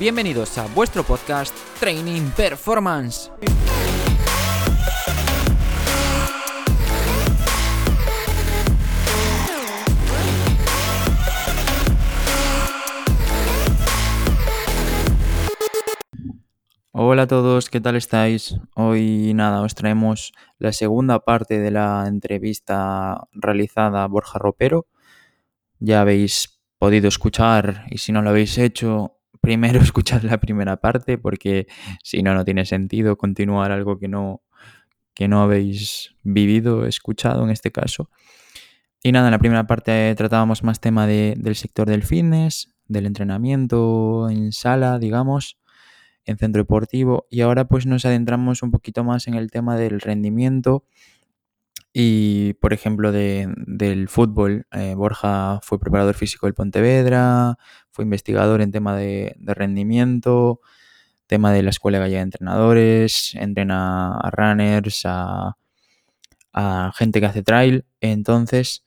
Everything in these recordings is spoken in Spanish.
Bienvenidos a vuestro podcast Training Performance. Hola a todos, ¿qué tal estáis? Hoy nada, os traemos la segunda parte de la entrevista realizada a Borja Ropero. Ya habéis podido escuchar y si no lo habéis hecho, primero escuchad la primera parte porque si no, no tiene sentido continuar algo que no, que no habéis vivido, escuchado en este caso. Y nada, en la primera parte tratábamos más tema del sector del fitness, del entrenamiento en sala, digamos, en centro deportivo. Y ahora pues nos adentramos un poquito más en el tema del rendimiento y, por ejemplo, del fútbol. Eh, Borja fue preparador físico del Pontevedra, fue investigador en tema de, rendimiento, tema de la Escuela Gallega de Entrenadores, entrena a runners, a, gente que hace trail. Entonces,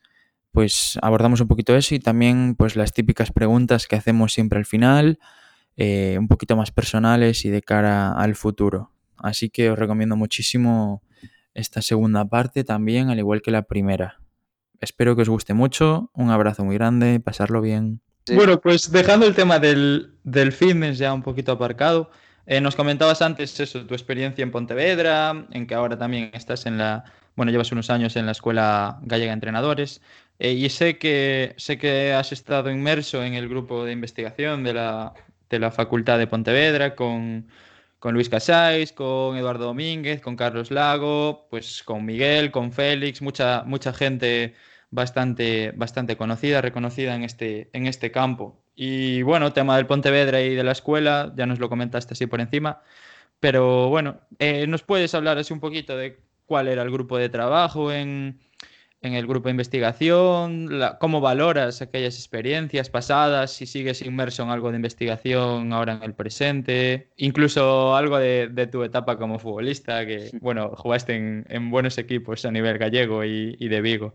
pues abordamos un poquito eso y también pues las típicas preguntas que hacemos siempre al final, eh, un poquito más personales y de cara al futuro. Así que os recomiendo muchísimo esta segunda parte también, al igual que la primera. Espero que os guste mucho, un abrazo muy grande, pasarlo bien. Bueno, pues dejando el tema del, fitness ya un poquito aparcado, eh, nos comentabas antes eso, tu experiencia en Pontevedra, en que ahora también estás en la, bueno, llevas unos años en la Escuela Gallega de Entrenadores, eh, y sé que, sé que has estado inmerso en el grupo de investigación de la, de la Facultad de Pontevedra con, con Luis Casais, con Eduardo Domínguez, con Carlos Lago, pues con Miguel, con Félix, mucha, mucha gente bastante, bastante conocida, reconocida en este, en este campo. Y bueno, tema del Pontevedra y de la escuela, ya nos lo comentaste así por encima. Pero bueno, eh, ¿nos puedes hablar así un poquito de cuál era el grupo de trabajo en, en el grupo de investigación? ¿Cómo valoras aquellas experiencias pasadas? Si sigues inmerso en algo de investigación ahora en el presente, incluso algo de, tu etapa como futbolista, que bueno, jugaste en, buenos equipos a nivel gallego y, y de Vigo.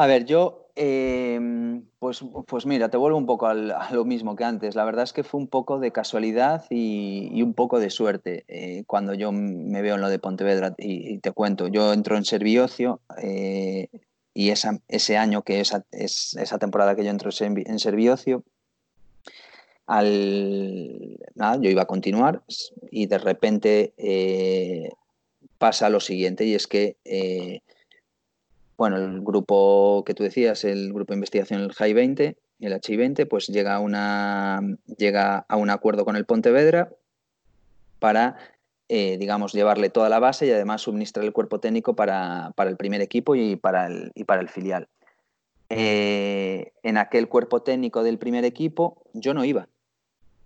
A ver, yo Em, pues, pues mira, te vuelvo un poco a lo mismo que antes. La verdad es que fue un poco de casualidad y, un poco de suerte eh, cuando yo me veo en lo de Pontevedra y, te cuento. Yo entro en Serviocio eh, y ese año, que es esa temporada que yo entro en Serviocio, al, nada, yo iba a continuar y de repente eh, pasa lo siguiente y es que bueno, el grupo que tú decías, el grupo de investigación, el HI 20, el HI 20, pues llega a, una, llega a un acuerdo con el Pontevedra para, eh, digamos, llevarle toda la base y además suministrar el cuerpo técnico para, el primer equipo y para el, y para el filial. Eh, en aquel cuerpo técnico del primer equipo yo no iba,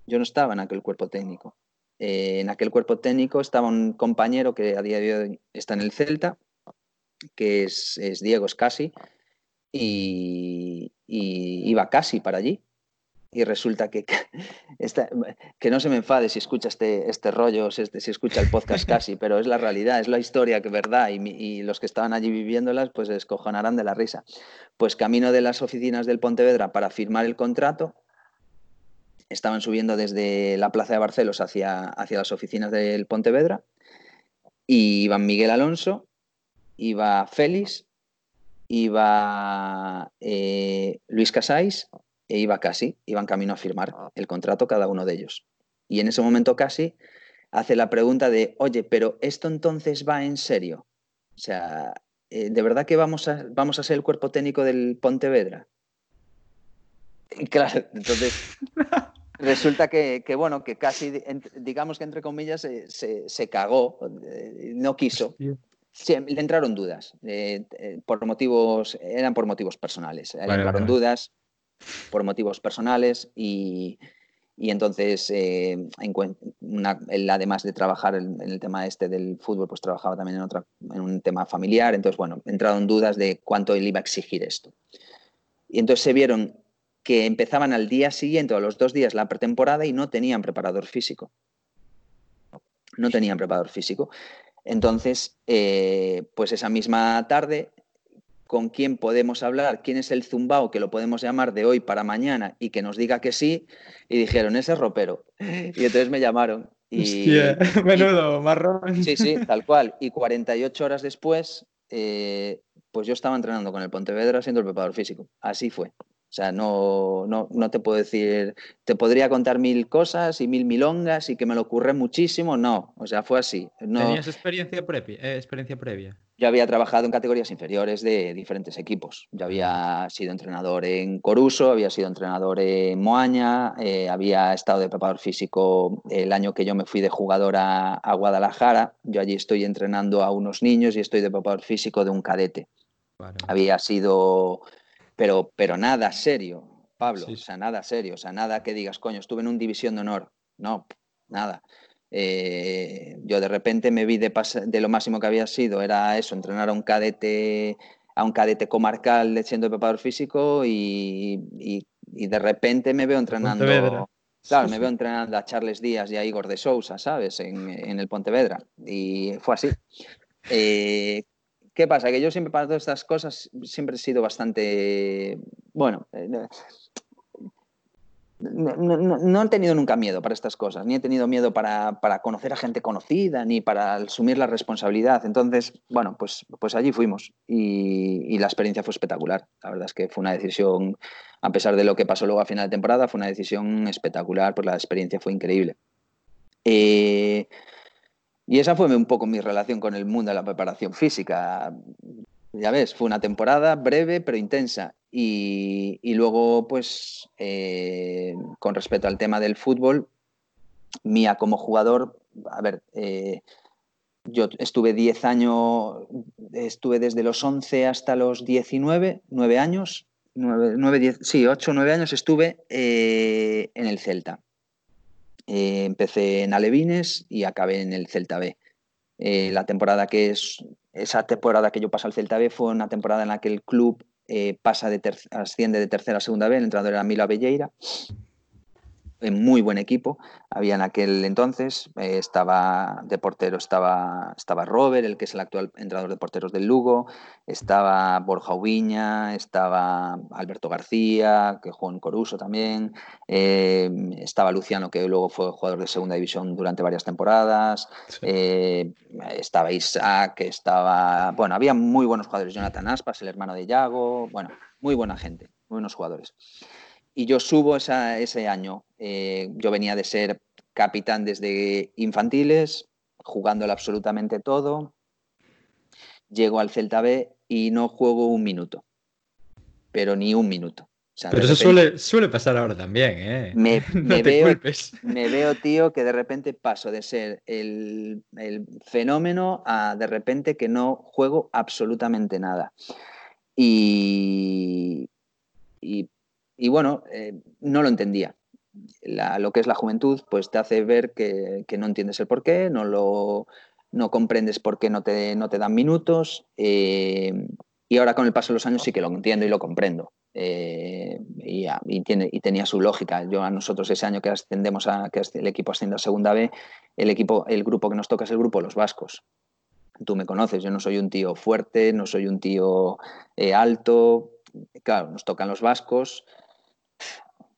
yo no estaba en aquel cuerpo técnico. Eh, en aquel cuerpo técnico estaba un compañero que a día de hoy está en el Celta, que es, Diego, es casi, y, iba casi para allí. Y resulta que, que no se me enfade si escucha este, este rollo, si, si, escucha el podcast casi, pero es la realidad, es la historia que verdad, y, los que estaban allí viviéndolas pues escojonarán de la risa. Pues camino de las oficinas del Pontevedra para firmar el contrato, estaban subiendo desde la Plaza de Barcelos hacia, hacia las oficinas del Pontevedra, y iban Miguel Alonso, iba Félix, iba eh, Luis Casais e iba Casi, iban camino a firmar ah. el contrato cada uno de ellos. Y en ese momento Casi hace la pregunta de, oye, pero ¿esto entonces va en serio? O sea, eh, ¿de verdad que vamos a, vamos a ser el cuerpo técnico del Pontevedra? Y claro, entonces resulta que, bueno, que casi, digamos que entre comillas, se, se, cagó, eh, no quiso. Sí, le entraron dudas, eh, eh, por motivos, eran por motivos personales, le entraron dudas por motivos personales y, entonces, eh, él además de trabajar en, el tema este del fútbol, pues trabajaba también en, otra, en un tema familiar, entonces, bueno, entraron dudas de cuánto él iba a exigir esto. Y entonces se vieron que empezaban al día siguiente o a los dos días la pretemporada y no tenían preparador físico. No tenían preparador físico. Entonces, eh, pues esa misma tarde con quién podemos hablar, quién es el zumbao que lo podemos llamar de hoy para mañana y que nos diga que sí. Y dijeron, ese es ropero. Y entonces me llamaron. Y, Hostia, menudo marrón. Sí, sí, tal cual. Y 48 horas después, eh, pues yo estaba entrenando con el Pontevedra siendo el preparador físico. Así fue. O sea, no, no, no, te puedo decir, te podría contar mil cosas y mil milongas y que me lo ocurre muchísimo, no, o sea, fue así. No, ¿Tenías experiencia previa, eh, experiencia previa? Yo había trabajado en categorías inferiores de diferentes equipos. Yo había sido entrenador en Coruso, había sido entrenador en Moaña, eh, había estado de preparador físico el año que yo me fui de jugador a, a, Guadalajara. Yo allí estoy entrenando a unos niños y estoy de preparador físico de un cadete. Había sido pero, pero nada serio, Pablo, sí. o sea, nada serio, o sea, nada que digas, coño, estuve en un división de honor, no, nada. Eh, yo de repente me vi de, de, lo máximo que había sido, era eso, entrenar a un cadete, a un cadete comarcal siendo preparador físico y, y, y de repente me veo entrenando. Pontevedra. Claro, me veo entrenando a Charles Díaz y a Igor de Sousa, ¿sabes? En, en el Pontevedra. Y fue así. Eh, ¿Qué pasa? Que yo siempre para todas estas cosas siempre he sido bastante, bueno, eh, no, no, no, he tenido nunca miedo para estas cosas, ni he tenido miedo para, para, conocer a gente conocida, ni para asumir la responsabilidad. Entonces, bueno, pues, pues allí fuimos y, y, la experiencia fue espectacular. La verdad es que fue una decisión, a pesar de lo que pasó luego a final de temporada, fue una decisión espectacular, pues la experiencia fue increíble. Eh, y esa fue un poco mi relación con el mundo de la preparación física. Ya ves, fue una temporada breve pero intensa. Y, y luego, pues, eh, con respecto al tema del fútbol, mía como jugador, a ver, eh, yo estuve 10 años, estuve desde los 11 hasta los 19, 9 años, 9, 9 10, sí, 8, 9 años estuve eh, en el Celta. Eh, empecé en Alevines y acabé en el Celta B. Eh, la temporada que es, esa temporada que yo pasé al Celta B fue una temporada en la que el club eh, pasa de asciende de tercera a segunda B, el entrenador era Milo Belleira, muy buen equipo. Había en aquel entonces, eh, estaba de portero, estaba, estaba Robert, el que es el actual entrenador de porteros del Lugo, estaba Borja Ubiña, estaba Alberto García, que jugó en Coruso también, eh, estaba Luciano, que luego fue jugador de segunda división durante varias temporadas, sí. eh, estaba Isaac, estaba... Bueno, había muy buenos jugadores, Jonathan Aspas, el hermano de Yago, bueno, muy buena gente, buenos jugadores y yo subo esa, ese año. Eh, yo venía de ser capitán desde infantiles, jugándolo absolutamente todo. Llego al Celta B y no juego un minuto, pero ni un minuto. O sea, pero eso suele, suele, pasar ahora también, ¿eh? Me, me, no veo, me, veo, tío, que de repente paso de ser el, el, fenómeno a de repente que no juego absolutamente nada. Y, y y bueno, eh, no lo entendía. Lo que es la juventud, pues te hace ver que, no entiendes el por qué, no, lo, no comprendes por qué no te, no te dan minutos. Eh, y ahora con el paso de los años sí que lo entiendo y lo comprendo. Eh, y, y, tiene, y, tenía su lógica. Yo a nosotros ese año que ascendemos a que el equipo asciende a segunda B, el equipo, el grupo que nos toca es el grupo Los Vascos. Tú me conoces, yo no soy un tío fuerte, no soy un tío eh, alto. Claro, nos tocan los vascos,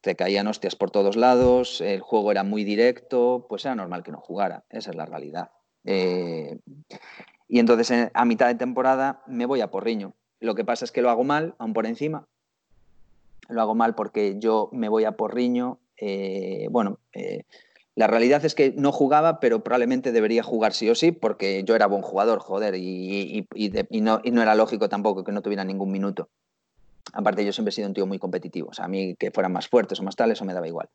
te caían hostias por todos lados, el juego era muy directo, pues era normal que no jugara, esa es la realidad. Eh, y entonces a mitad de temporada me voy a Porriño. Lo que pasa es que lo hago mal, aún por encima. Lo hago mal porque yo me voy a Porriño. Eh, bueno, eh, la realidad es que no jugaba, pero probablemente debería jugar sí o sí, porque yo era buen jugador, joder, y, no, era lógico tampoco que no tuviera ningún minuto. Aparte, yo siempre he sido un tío muy competitivo. O sea, a mí que fueran más fuertes o más tales, eso me daba igual.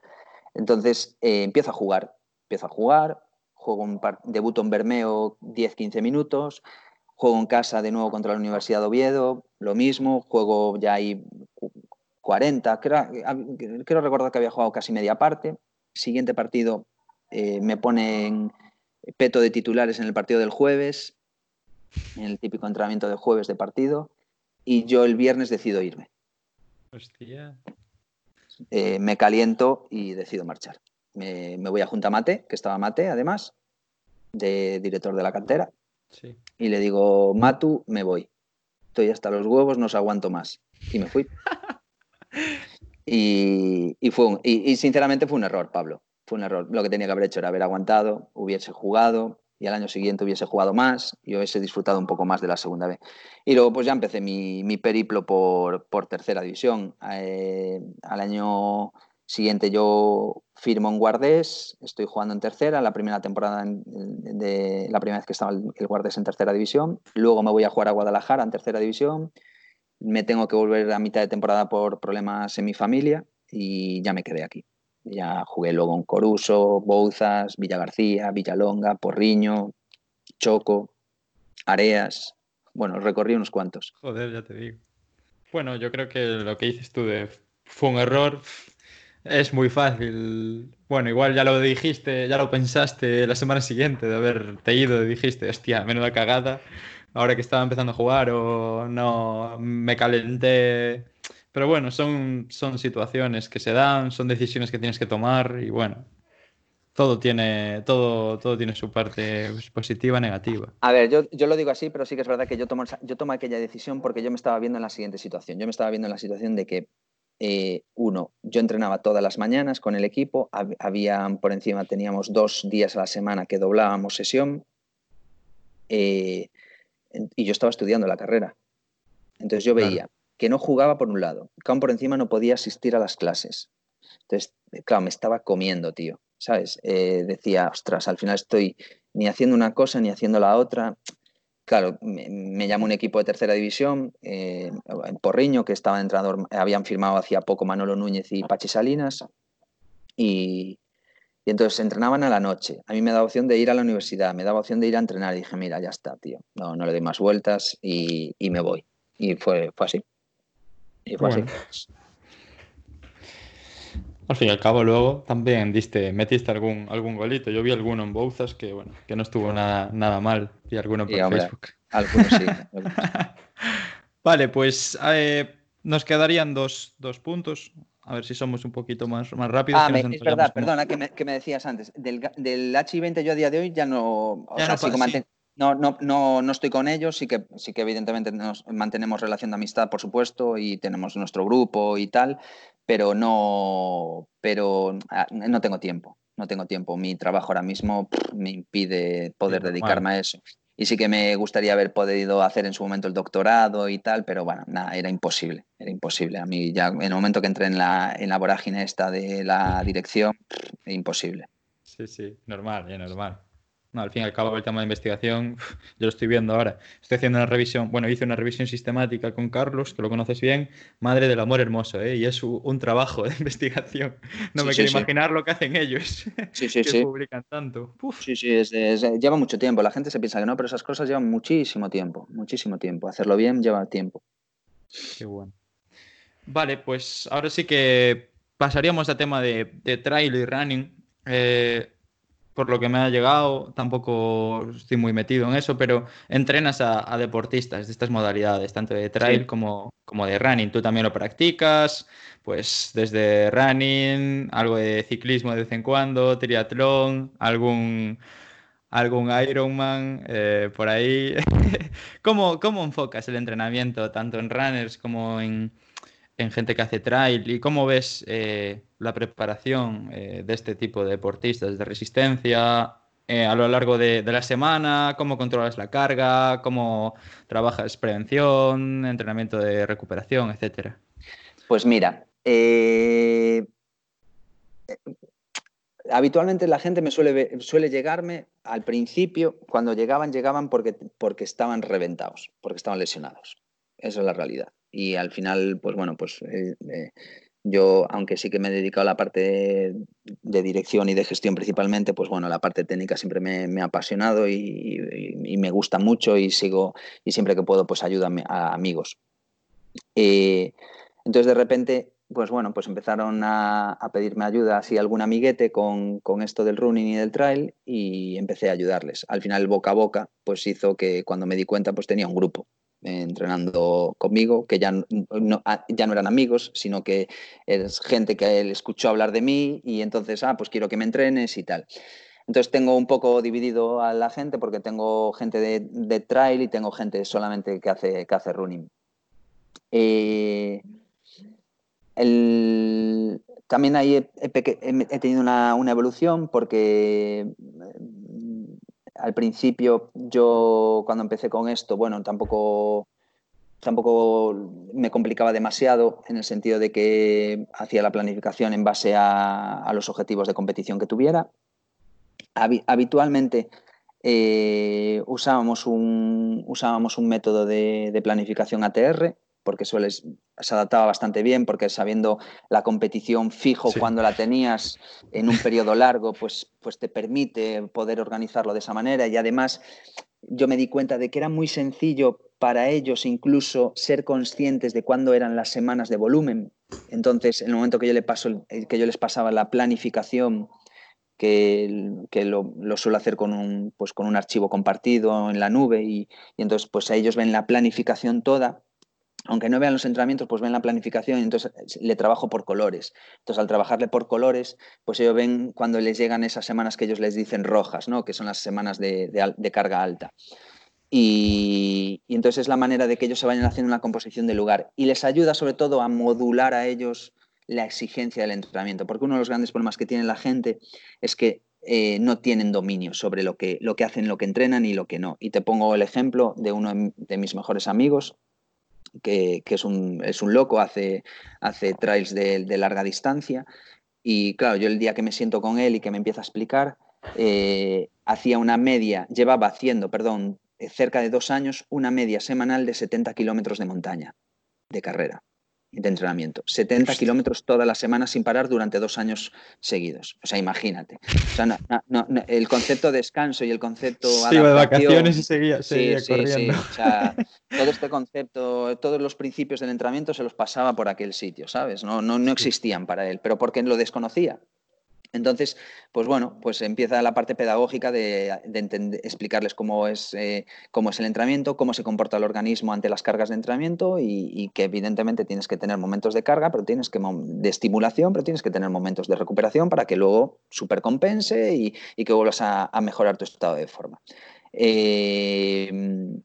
Entonces, eh, empiezo a jugar. Empiezo a jugar, juego un par... debuto en Bermeo 10-15 minutos, juego en casa de nuevo contra la Universidad de Oviedo, lo mismo, juego ya ahí 40, creo, creo recordar que había jugado casi media parte. Siguiente partido eh, me ponen peto de titulares en el partido del jueves, en el típico entrenamiento de jueves de partido y yo el viernes decido irme. Hostia. Eh, me caliento y decido marchar. Me, me, voy a Junta Mate, que estaba Mate además, de director de la cantera, sí. y le digo, Matu, me voy. estoy hasta los huevos, no os aguanto más. Y me fui. y, fue y, sinceramente fue un error, Pablo. Fue un error. Lo que tenía que haber hecho era haber aguantado, hubiese jugado y al año siguiente hubiese jugado más y hubiese disfrutado un poco más de la segunda vez. Y luego pues ya empecé mi, periplo por, tercera división. Eh, al año Siguiente yo firmo en Guardés, estoy jugando en tercera, la primera temporada de la primera vez que estaba el Guardés en tercera división. Luego me voy a jugar a Guadalajara en tercera división. Me tengo que volver a mitad de temporada por problemas en mi familia y ya me quedé aquí. Ya jugué luego en Coruso, Bouzas, Villa García, Villalonga, Porriño, Choco, Areas. Bueno, recorrí unos cuantos. Joder, ya te digo. Bueno, yo creo que lo que dices tú de fue un error, es muy fácil. Bueno, igual ya lo dijiste, ya lo pensaste la semana siguiente de haberte ido, dijiste, hostia, menuda cagada, ahora que estaba empezando a jugar o no, me calenté. Pero bueno, son, son situaciones que se dan, son decisiones que tienes que tomar y bueno, todo tiene, todo, todo tiene su parte positiva, negativa. A ver, yo, yo, lo digo así, pero sí que es verdad que yo tomo, yo tomo aquella decisión porque yo me estaba viendo en la siguiente situación. Yo me estaba viendo en la situación de que eh, uno, yo entrenaba todas las mañanas con el equipo, habían por encima, teníamos dos días a la semana que doblábamos sesión eh, y yo estaba estudiando la carrera. Entonces yo veía que no jugaba por un lado, que aún por encima no podía asistir a las clases. Entonces, claro, me estaba comiendo, tío, ¿sabes? Eh, decía, ostras, al final estoy ni haciendo una cosa ni haciendo la otra claro, me, llamó un equipo de tercera división, eh, en Porriño, que estaba entrenador, habían firmado hacía poco Manolo Núñez y Pachi Salinas, y, entonces entrenaban a la noche. A mí me daba opción de ir a la universidad, me daba opción de ir a entrenar, y dije, mira, ya está, tío, no, no le doy más vueltas y, me voy. Y fue, fue así. Y fue así. Al fin y al cabo, luego también diste, metiste algún, algún golito. Yo vi alguno en Bouzas que, bueno, que no estuvo nada, nada mal. Y alguno por Facebook. Algunos sí. vale, pues eh, nos quedarían dos, puntos. A ver si somos un poquito más, más rápidos. Ah, es verdad, perdona, que me, decías antes. Del, del H20 yo a día de hoy ya no... no, no, no, no, estoy con ellos, sí que, sí que evidentemente nos mantenemos relación de amistad, por supuesto, y tenemos nuestro grupo y tal, pero no, pero ah, no tengo tiempo, no tengo tiempo. Mi trabajo ahora mismo me impide poder dedicarme a eso. Y sí que me gustaría haber podido hacer en su momento el doctorado y tal, pero bueno, nada, era imposible, era imposible. A mí ya en el momento que entré en la, en la vorágine esta de la dirección, imposible. Sí, sí, normal, ya normal. No, al fin y al cabo el tema de investigación, yo lo estoy viendo ahora. Estoy haciendo una revisión, bueno, hice una revisión sistemática con Carlos, que lo conoces bien, Madre del Amor Hermoso, ¿eh? y es un trabajo de investigación. No me quiero imaginar lo que hacen ellos, sí, sí, que publican tanto. Sí, sí, lleva mucho tiempo. La gente se piensa que no, pero esas cosas llevan muchísimo tiempo, muchísimo tiempo. Hacerlo bien lleva tiempo. Qué bueno. Vale, pues ahora sí que pasaríamos a tema de, de trail y running. Eh, por lo que me ha llegado, tampoco estoy muy metido en eso, pero entrenas a, deportistas de estas modalidades, tanto de trail como, como de running. Tú también lo practicas, pues desde running, algo de ciclismo de vez en cuando, triatlón, algún, algún Ironman eh, por ahí. ¿Cómo, ¿Cómo enfocas el entrenamiento tanto en runners como en, en gente que hace trail y cómo ves eh, la preparación eh, de este tipo de deportistas de resistencia eh, a lo largo de, la semana, cómo controlas la carga, cómo trabajas prevención, entrenamiento de recuperación, etcétera. Pues mira, habitualmente la gente me suele, suele llegarme al principio, cuando llegaban, llegaban porque, porque estaban reventados, porque estaban lesionados. Esa es la realidad y al final, pues bueno, pues eh, eh, yo, aunque sí que me he dedicado a la parte de, dirección y de gestión principalmente, pues bueno, la parte técnica siempre me, ha apasionado y, me gusta mucho y sigo, y siempre que puedo, pues ayudo a, amigos. Eh, entonces, de repente, pues bueno, pues empezaron a, pedirme ayuda, así algún amiguete con, con, esto del running y del trail y empecé a ayudarles. Al final, boca a boca, pues hizo que cuando me di cuenta, pues tenía un grupo entrenando conmigo, que ya no, ah, ya no eran amigos, sino que es gente que él escuchó hablar de mí y entonces, ah, pues quiero que me entrenes y tal. Entonces tengo un poco dividido a la gente porque tengo gente de, trail y tengo gente solamente que hace, que hace running. Eh, también ahí he, tenido una, evolución porque al principio yo cuando empecé con esto, bueno, tampoco tampoco me complicaba demasiado en el sentido de que hacía la planificación en base a, los objetivos de competición que tuviera. habitualmente eh, usábamos, un, usábamos un método de, planificación ATR, porque se adaptaba bastante bien, porque sabiendo la competición fijo cuando la tenías en un periodo largo, pues, pues te permite poder organizarlo de esa manera. Y además yo me di cuenta de que era muy sencillo para ellos incluso ser conscientes de cuándo eran las semanas de volumen. Entonces, en el momento que yo, le paso, que yo les pasaba la planificación, que, que lo, suelo hacer con un, pues con un archivo compartido en la nube y, y entonces pues a ellos ven la planificación toda aunque no vean los entrenamientos, pues ven la planificación y entonces le trabajo por colores. Entonces, al trabajarle por colores, pues ellos ven cuando les llegan esas semanas que ellos les dicen rojas, ¿no? que son las semanas de, carga alta. Y, entonces es la manera de que ellos se vayan haciendo una composición de lugar. Y les ayuda sobre todo a modular a ellos la exigencia del entrenamiento, porque uno de los grandes problemas que tiene la gente es que eh, no tienen dominio sobre lo que, lo que hacen, lo que entrenan y lo que no. Y te pongo el ejemplo de uno de mis mejores amigos, que, es, un, es, un, loco, hace, hace trails de, larga distancia. Y claro, yo el día que me siento con él y que me empieza a explicar, eh, hacía una media, llevaba haciendo, perdón, cerca de dos años, una media semanal de 70 kilómetros de montaña de carrera de entrenamiento. 70 kilómetros todas las semanas sin parar durante dos años seguidos. O sea, imagínate. el concepto de descanso y el concepto sí, de vacaciones y seguía, sí, corriendo. O sea, todo este concepto, todos los principios del entrenamiento se los pasaba por aquel sitio, ¿sabes? No, no, no existían para él, pero porque lo desconocía. Entonces, pues bueno, pues empieza la parte pedagógica de, explicarles cómo es, eh, cómo es el entrenamiento, cómo se comporta el organismo ante las cargas de entrenamiento y, que evidentemente tienes que tener momentos de carga, pero tienes que de estimulación, pero tienes que tener momentos de recuperación para que luego supercompense y, que vuelvas a, mejorar tu estado de forma. Eh,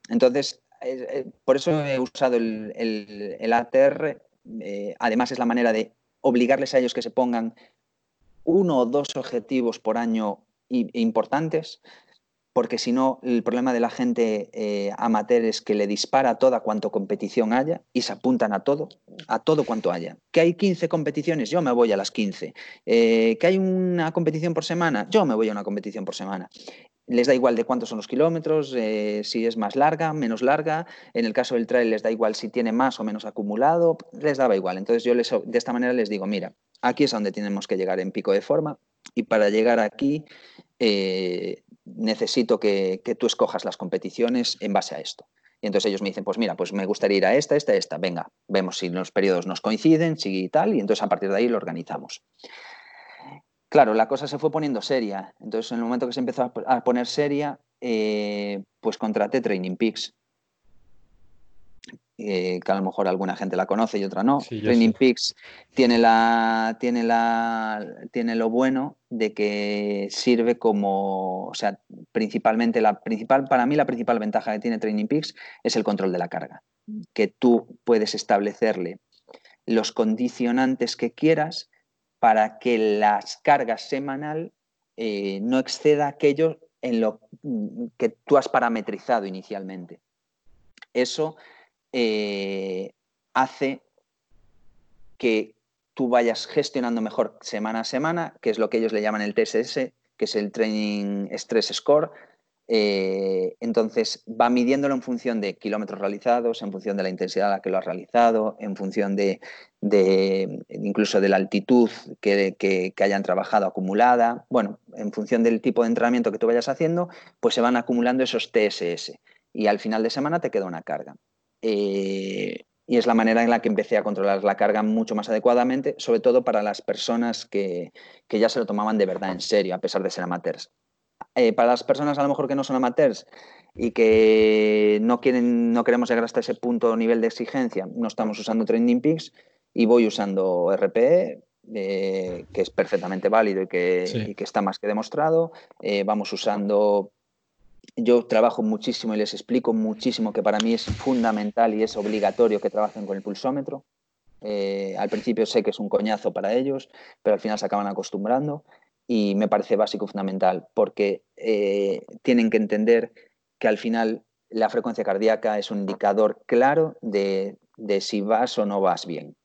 entonces, eh, por eso he usado el, el ATR. además, es la manera de obligarles a ellos que se pongan uno o dos objetivos por año importantes, porque si no, el problema de la gente eh, amateur es que le dispara toda cuanto competición haya y se apuntan a todo, a todo cuanto haya. Que hay 15 competiciones, yo me voy a las 15. Eh, que hay una competición por semana, yo me voy a una competición por semana. Les da igual de cuántos son los kilómetros, eh, si es más larga, menos larga. En el caso del trail les da igual si tiene más o menos acumulado, les daba igual. Entonces yo les, de esta manera les digo, mira, Aquí es donde tenemos que llegar en pico de forma y para llegar aquí eh, necesito que, tú escojas las competiciones en base a esto. Y entonces ellos me dicen, pues mira, pues me gustaría ir a esta, esta, esta. Venga, vemos si los periodos nos coinciden, si tal, y entonces a partir de ahí lo organizamos. Claro, la cosa se fue poniendo seria. Entonces, en el momento que se empezó a poner seria, eh, pues contraté Training Peaks. Eh, que a lo mejor alguna gente la conoce y otra no. Training Peaks tiene, la, tiene, la, tiene lo bueno de que sirve como, o sea, principalmente la principal, para mí la principal ventaja que tiene Training Peaks es el control de la carga, que tú puedes establecerle los condicionantes que quieras para que las cargas semanal eh, no exceda aquello en lo que tú has parametrizado inicialmente. Eso eh, hace que tú vayas gestionando mejor semana a semana, que es lo que ellos le llaman el TSS, que es el Training Stress Score. Eh, entonces va midiéndolo en función de kilómetros realizados, en función de la intensidad a la que lo has realizado, en función de, incluso de la altitud que, que, hayan trabajado acumulada. Bueno, en función del tipo de entrenamiento que tú vayas haciendo, pues se van acumulando esos TSS y al final de semana te queda una carga. Eh, y es la manera en la que empecé a controlar la carga mucho más adecuadamente, sobre todo para las personas que, ya se lo tomaban de verdad en serio, a pesar de ser amateurs. Eh, para las personas a lo mejor que no son amateurs y que no, quieren, no queremos llegar hasta ese punto nivel de exigencia, no estamos usando Training Peaks y voy usando RPE que es perfectamente válido y que, que, está más que demostrado. vamos usando yo trabajo muchísimo y les explico muchísimo que para mí es fundamental y es obligatorio que trabajen con el pulsómetro. Eh, al principio sé que es un coñazo para ellos, pero al final se acaban acostumbrando y me parece básico fundamental porque eh, tienen que entender que al final la frecuencia cardíaca es un indicador claro de si vas o no vas bien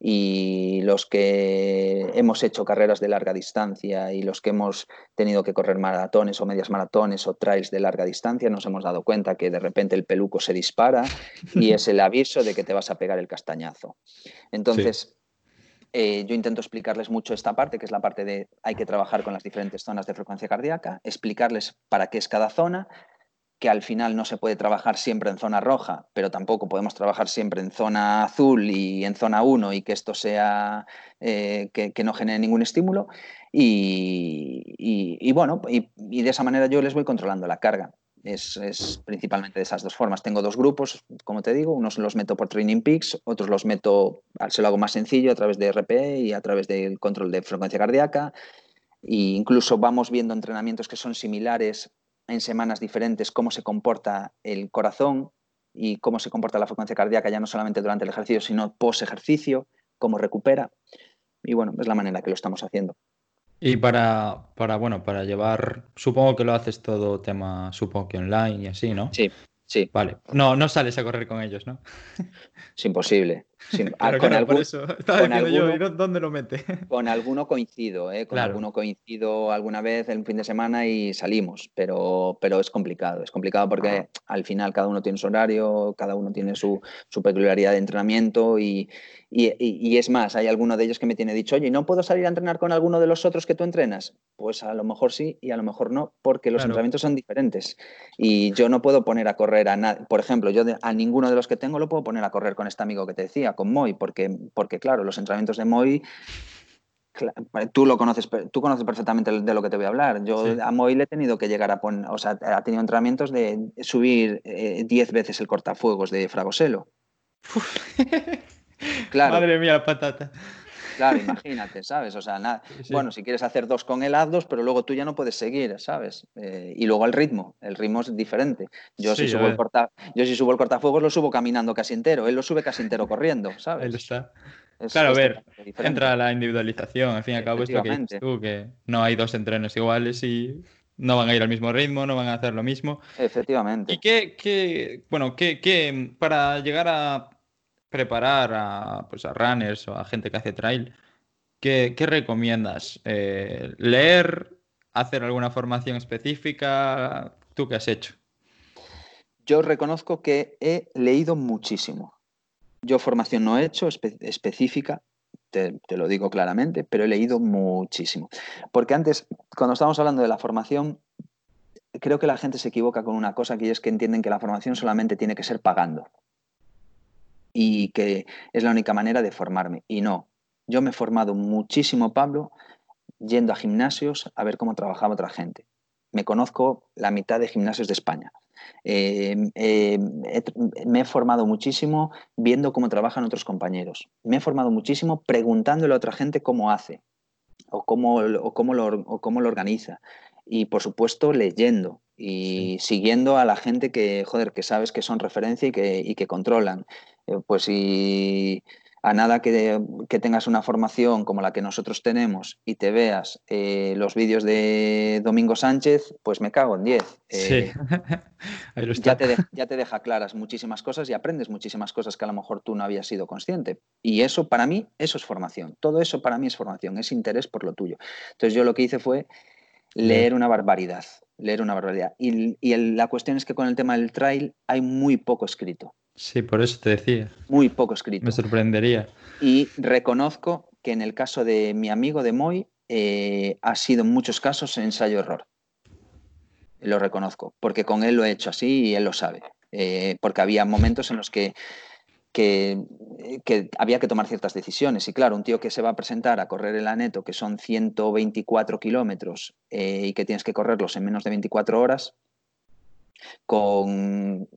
los que hemos hecho carreras de larga distancia y los que hemos tenido que correr maratones o medias maratones o trails de larga distancia nos hemos dado cuenta que de repente el peluco se dispara y es el aviso de que te vas a pegar el castañazo. Entonces, eh, yo intento explicarles mucho esta parte, que es la parte de hay que trabajar con las diferentes zonas de frecuencia cardíaca, explicarles para qué es cada zona, que al final no se puede trabajar siempre en zona roja, pero tampoco podemos trabajar siempre en zona azul y en zona 1 y que esto sea, eh, que, no genere ningún estímulo. Y, bueno, y, de esa manera yo les voy controlando la carga. Es, principalmente de esas dos formas. Tengo dos grupos, como te digo, unos los meto por Training Peaks, otros los meto, se lo hago más sencillo, a través de RPE y a través del control de frecuencia cardíaca. E incluso vamos viendo entrenamientos que son similares en semanas diferentes cómo se comporta el corazón y cómo se comporta la frecuencia cardíaca ya no solamente durante el ejercicio, sino post ejercicio, cómo recupera. Y bueno, es la manera que lo estamos haciendo. Y para, para, bueno, para llevar, supongo que lo haces todo tema, supongo que online y así, ¿no? Sí, Sí. Vale. No, no sales a correr con ellos, ¿no? Es imposible. Ah, con por eso. Estaba diciendo yo, ¿dónde lo mete? Con alguno coincido, ¿eh? Con alguno coincido alguna vez en fin de semana y salimos, pero, pero es complicado. Es complicado porque al final cada uno tiene su horario, cada uno tiene su, su peculiaridad de entrenamiento y, y, es más, hay alguno de ellos que me tiene dicho, oye, ¿no puedo salir a entrenar con alguno de los otros que tú entrenas? Pues a lo mejor sí y a lo mejor no, porque los entrenamientos son diferentes. Y yo no puedo poner a correr a nadie, por ejemplo, yo a ninguno de los que tengo lo puedo poner a correr con este amigo que te decía, con Moy, porque, porque claro, los entrenamientos de Moy tú lo conoces, tú conoces perfectamente de lo que te voy a hablar. Yo a Moy le he tenido que llegar a poner, o sea, ha tenido entrenamientos de subir 10 eh, veces el cortafuegos de Fragoselo. Madre mía, patata. Claro, imagínate, ¿sabes? O sea, nada. Bueno, si quieres hacer dos con él, haz dos, pero luego tú ya no puedes seguir, ¿sabes? Eh, y luego el ritmo, el ritmo es diferente. Yo, si subo el corta... Yo si subo el cortafuegos lo subo caminando casi entero, él lo sube casi entero corriendo, ¿sabes? Él está. claro, a ver, entra la individualización, al fin y al cabo, esto que dices tú, que no hay dos entrenos iguales y no van a ir al mismo ritmo, no van a hacer lo mismo. Efectivamente. ¿Y qué, qué bueno, qué, qué, para llegar a preparar a, pues a runners o a gente que hace trail, ¿qué, recomiendas? Eh, ¿Leer? ¿Hacer alguna formación específica? ¿Tú qué has hecho? Yo reconozco que he leído muchísimo. Yo formación no he hecho específica, te, te, lo digo claramente, pero he leído muchísimo. Porque antes, cuando estábamos hablando de la formación, creo que la gente se equivoca con una cosa que es que entienden que la formación solamente tiene que ser pagando y que es la única manera de formarme. Y no, yo me he formado muchísimo, Pablo, yendo a gimnasios a ver cómo trabajaba otra gente. Me conozco la mitad de gimnasios de España. Eh, eh, me he formado muchísimo viendo cómo trabajan otros compañeros. Me he formado muchísimo preguntándole a otra gente cómo hace o cómo, o cómo, lo, o cómo lo organiza. Y por supuesto leyendo y siguiendo a la gente que, joder, que sabes que son referencia y que, y que controlan. Eh, pues si a nada que, tengas una formación como la que nosotros tenemos y te veas eh, los vídeos de Domingo Sánchez, pues me cago en 10. sí. Eh, ya, te ya te deja claras muchísimas cosas y aprendes muchísimas cosas que a lo mejor tú no habías sido consciente. Y eso para mí, eso es formación. Todo eso para mí es formación, es interés por lo tuyo. Entonces yo lo que hice fue leer una barbaridad, leer una barbaridad. Y, la cuestión es que con el tema del trail hay muy poco escrito. Sí, por eso te decía. Muy poco escrito. Me sorprendería. Y reconozco que en el caso de mi amigo de Moy eh, ha sido en muchos casos ensayo-error. Lo reconozco, porque con él lo he hecho así y él lo sabe. Eh, porque había momentos en los que que, había que tomar ciertas decisiones. Y claro, un tío que se va a presentar a correr el aneto, que son 124 kilómetros eh, y que tienes que correrlos en menos de 24 horas, con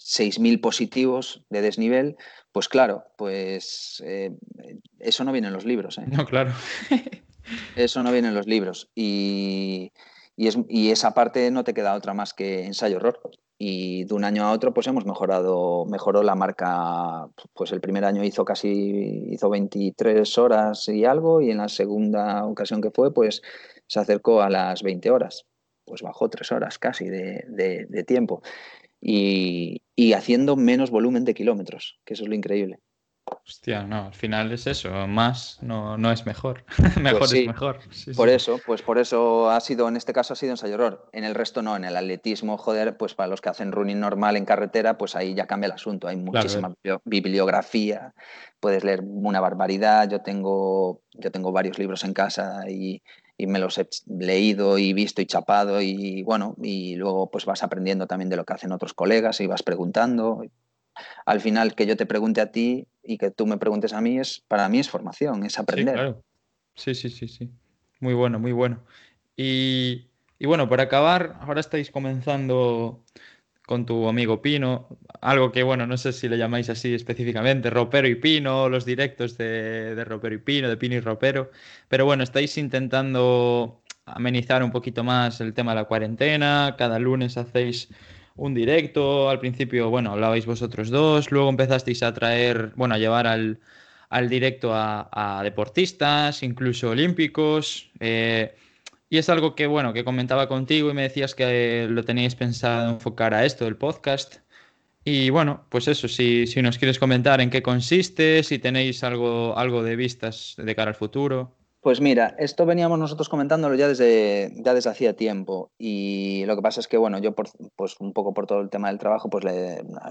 6.000 positivos de desnivel, pues claro, pues eh, eso no viene en los libros. ¿eh? No, claro. eso no viene en los libros. Y, y, esa parte no te queda otra más que ensayo-error. Y de un año a otro, pues hemos mejorado, mejoró la marca. Pues el primer año hizo casi hizo 23 horas y algo, y en la segunda ocasión que fue, pues se acercó a las 20 horas. Pues bajó tres horas casi de tiempo y, haciendo menos volumen de kilómetros, que eso es lo increíble. Hostia, no, al final es eso, más no, no es mejor, mejor pues es mejor. por eso, pues por eso ha sido, en este caso ha sido ensayo error, en el resto no, en el atletismo, joder, pues para los que hacen running normal en carretera, pues ahí ya cambia el asunto, hay muchísima bibliografía, puedes leer una barbaridad, yo tengo, yo tengo varios libros en casa y, y me los he leído y visto y chapado y bueno, y luego pues vas aprendiendo también de lo que hacen otros colegas y vas preguntando. Al final que yo te pregunte a ti y que tú me preguntes a mí es para mí es formación, es aprender. Sí, claro. Sí, sí, sí, sí. Muy bueno, muy bueno. Y, y bueno, para acabar, ahora estáis comenzando con tu amigo Pino, algo que, bueno, no sé si le llamáis así específicamente, Ropero y Pino, los directos de, de Ropero y Pino, de Pino y Ropero, pero bueno, estáis intentando amenizar un poquito más el tema de la cuarentena, cada lunes hacéis un directo, al principio, bueno, hablabais vosotros dos, luego empezasteis a traer, bueno, a llevar al, al directo a, deportistas, incluso olímpicos. Eh, y es algo que, bueno, que comentaba contigo y me decías que lo teníais pensado enfocar a esto del podcast. Y bueno, pues eso, si, si nos quieres comentar en qué consiste, si tenéis algo, algo de vistas de cara al futuro. Pues mira, esto veníamos nosotros comentándolo ya desde, ya desde hacía tiempo y lo que pasa es que, bueno, yo por, pues un poco por todo el tema del trabajo, pues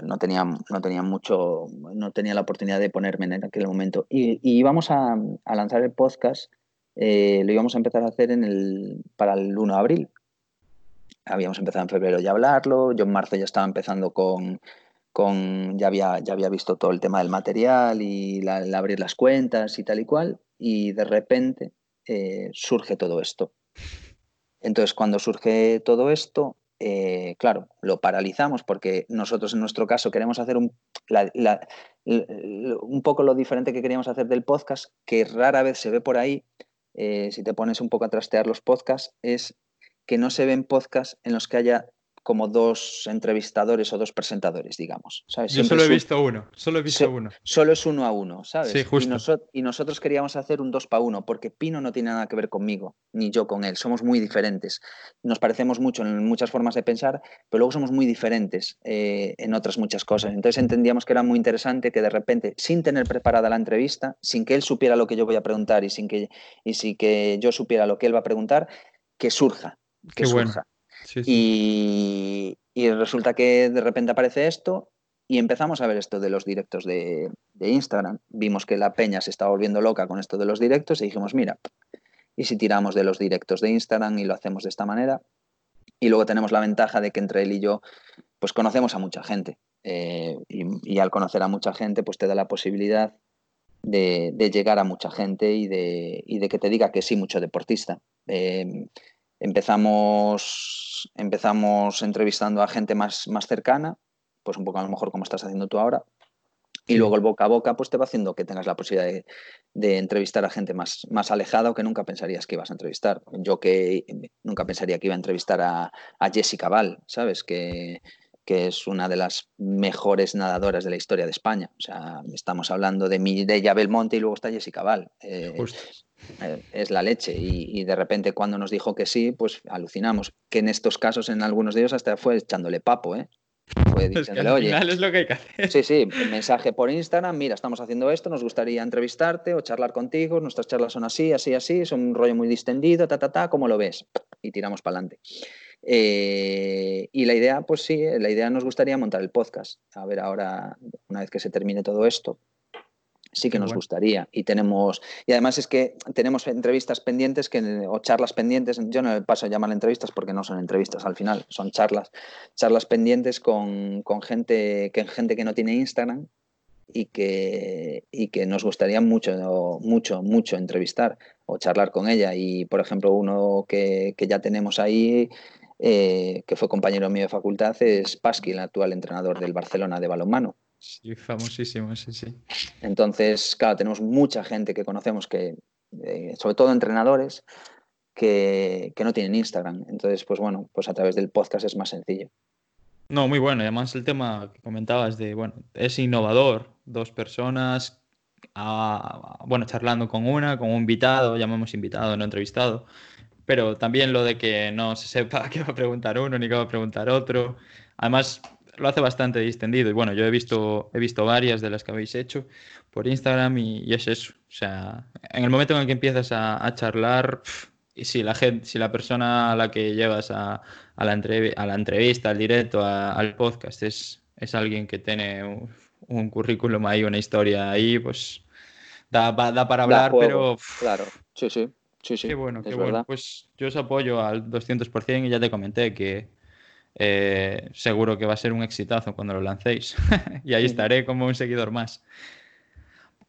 no, tenía, no tenía mucho, no tenía la oportunidad de ponerme en aquel momento. Y, y íbamos a lanzar el podcast eh, lo íbamos a empezar a hacer el, para el 1 de abril. Habíamos empezado en febrero ya a hablarlo, yo en marzo ya estaba empezando con, ya, había, visto todo el tema del material y la, abrir las cuentas y tal y cual, y de repente eh, surge todo esto. Entonces, cuando surge todo esto, eh, claro, lo paralizamos porque nosotros en nuestro caso queremos hacer un, un poco lo diferente que queríamos hacer del podcast, que rara vez se ve por ahí, eh, si te pones un poco a trastear los podcasts, es que no se ven podcasts en los que haya como dos entrevistadores o dos presentadores, digamos. ¿sabes? Yo solo he visto uno, solo he visto uno. Solo es uno a uno, ¿sabes? Sí, justo. Y, nosotros queríamos hacer un dos para uno, porque Pino no tiene nada que ver conmigo, ni yo con él. Somos muy diferentes. Nos parecemos mucho en muchas formas de pensar, pero luego somos muy diferentes eh, en otras muchas cosas. Entonces entendíamos que era muy interesante que de repente, sin tener preparada la entrevista, sin que él supiera lo que yo voy a preguntar y sin que, y sin que yo supiera lo que él va a preguntar, que surja. Que surja. Y, resulta que de repente aparece esto y empezamos a ver esto de los directos de, Instagram. Vimos que la peña se estaba volviendo loca con esto de los directos y dijimos, mira, ¿y si tiramos de los directos de Instagram y lo hacemos de esta manera? Y luego tenemos la ventaja de que entre él y yo, pues conocemos a mucha gente. Eh, y, al conocer a mucha gente, pues te da la posibilidad de, llegar a mucha gente y de, de, que te diga que sí, mucho deportista. Eh, Empezamos, empezamos entrevistando a gente más, más cercana, pues un poco a lo mejor como estás haciendo tú ahora, y luego el boca a boca pues te va haciendo que tengas la posibilidad de, entrevistar a gente más, más alejada o que nunca pensarías que ibas a entrevistar. Yo que nunca pensaría que iba a entrevistar a, a Jessica Val, ¿sabes? Que, que es una de las mejores nadadoras de la historia de España. O sea, estamos hablando de Mireia Belmonte y luego está Jessica Val. Eh, eh, es la leche. Y, de repente cuando nos dijo que sí, pues alucinamos. Que en estos casos, en algunos de ellos, hasta fue echándole papo, ¿eh? Fue diciéndole, oye. es lo que hay que hacer. Sí, sí, mensaje por Instagram, mira, estamos haciendo esto, nos gustaría entrevistarte o charlar contigo, nuestras charlas son así, así, así, son un rollo muy distendido, ta, ta, ta, ¿cómo lo ves? Y tiramos para adelante. Eh, y la idea, pues sí, la idea nos gustaría montar el podcast. A ver, ahora, una vez que se termine todo esto, sí que nos gustaría. Y tenemos, y además es que tenemos entrevistas pendientes que, o charlas pendientes, yo no paso a llamar entrevistas porque no son entrevistas al final, son charlas, charlas pendientes con, con gente, que, gente que no tiene Instagram y que, y que nos gustaría mucho, mucho, mucho entrevistar o charlar con ella. Y por ejemplo, uno que, que ya tenemos ahí eh, que fue compañero mío de facultad, es Pasqui, el actual entrenador del Barcelona de balonmano. Sí, famosísimo, sí, sí. Entonces, claro, tenemos mucha gente que conocemos que, eh, sobre todo entrenadores, que, que, no tienen Instagram. Entonces, pues bueno, pues a través del podcast es más sencillo. No, muy bueno. Además, el tema que comentabas de, bueno, es innovador. Dos personas, a, bueno, charlando con una, con un invitado, llamamos invitado, no entrevistado. Pero también lo de que no se sepa qué va a preguntar uno ni qué va a preguntar otro. Además, lo hace bastante distendido. Y bueno, yo he visto, he visto varias de las que habéis hecho por Instagram y, es eso. O sea, en el momento en el que empiezas a, charlar, y si la gente, si la persona a la que llevas a, a, la, a la, entrevista, al directo, al podcast, es, es alguien que tiene un, un, currículum ahí, una historia ahí, pues da, da para hablar, pero... Claro, sí, sí. Sí, sí. Qué bueno, qué bueno. Pues yo os apoyo al 200% y ya te comenté que eh, seguro que va a ser un exitazo cuando lo lancéis. y ahí estaré como un seguidor más.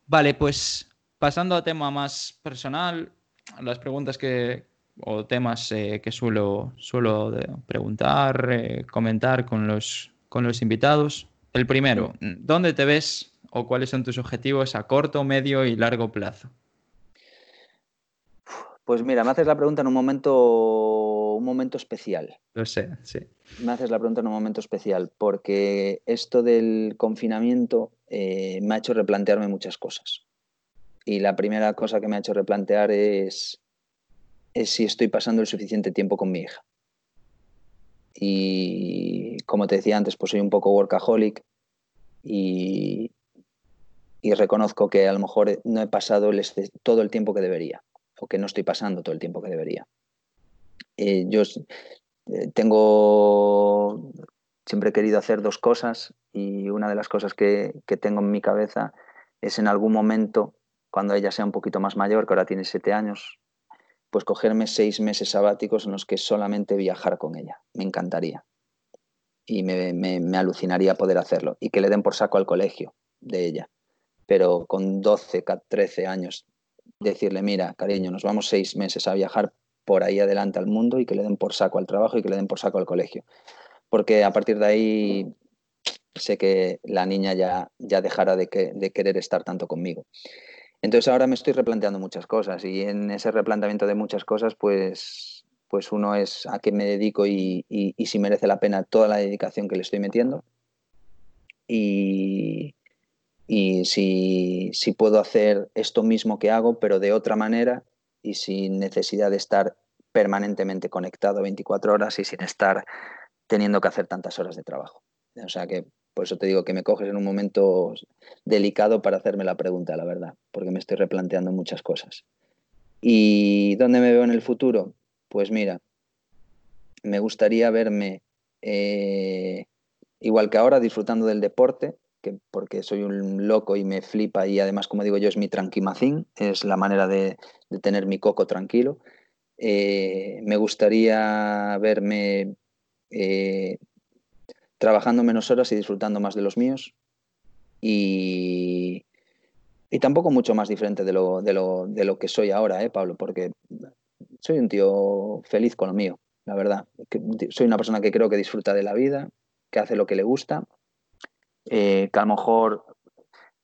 Vale, pues pasando a tema más personal, las preguntas que o temas eh, que suelo, suelo preguntar, eh, comentar con los, con los invitados. El primero, ¿dónde te ves o cuáles son tus objetivos a corto, medio y largo plazo? Pues mira, me haces la pregunta en un momento, un momento especial. Lo sé, sí. Me haces la pregunta en un momento especial porque esto del confinamiento eh, me ha hecho replantearme muchas cosas. Y la primera cosa que me ha hecho replantear es, es si estoy pasando el suficiente tiempo con mi hija. Y como te decía antes, pues soy un poco workaholic y, y reconozco que a lo mejor no he pasado el, todo el tiempo que debería o que no estoy pasando todo el tiempo que debería. Eh, yo eh, tengo, siempre he querido hacer dos cosas y una de las cosas que, que, tengo en mi cabeza es en algún momento, cuando ella sea un poquito más mayor, que ahora tiene siete años, pues cogerme seis meses sabáticos en los que solamente viajar con ella. Me encantaría. Y me, me, me alucinaría poder hacerlo. Y que le den por saco al colegio de ella. Pero con 12, 13 años decirle, mira, cariño, nos vamos seis meses a viajar por ahí adelante al mundo y que le den por saco al trabajo y que le den por saco al colegio. Porque a partir de ahí sé que la niña ya, ya dejará de, que, de querer estar tanto conmigo. Entonces ahora me estoy replanteando muchas cosas y en ese replanteamiento de muchas cosas, pues, pues uno es a qué me dedico y, y, y si merece la pena toda la dedicación que le estoy metiendo. Y, y si, si, puedo hacer esto mismo que hago, pero de otra manera y sin necesidad de estar permanentemente conectado 24 horas y sin estar teniendo que hacer tantas horas de trabajo. O sea que por eso te digo que me coges en un momento delicado para hacerme la pregunta, la verdad, porque me estoy replanteando muchas cosas. ¿Y dónde me veo en el futuro? Pues mira, me gustaría verme eh, igual que ahora disfrutando del deporte, que porque soy un loco y me flipa y además, como digo yo, es mi tranquimacín, es la manera de, de tener mi coco tranquilo. Eh, me gustaría verme eh, trabajando menos horas y disfrutando más de los míos. Y, y tampoco mucho más diferente de lo, de lo, de lo que soy ahora, ¿eh, Pablo? Porque soy un tío feliz con lo mío, la verdad. Soy una persona que creo que disfruta de la vida, que hace lo que le gusta eh, que a lo mejor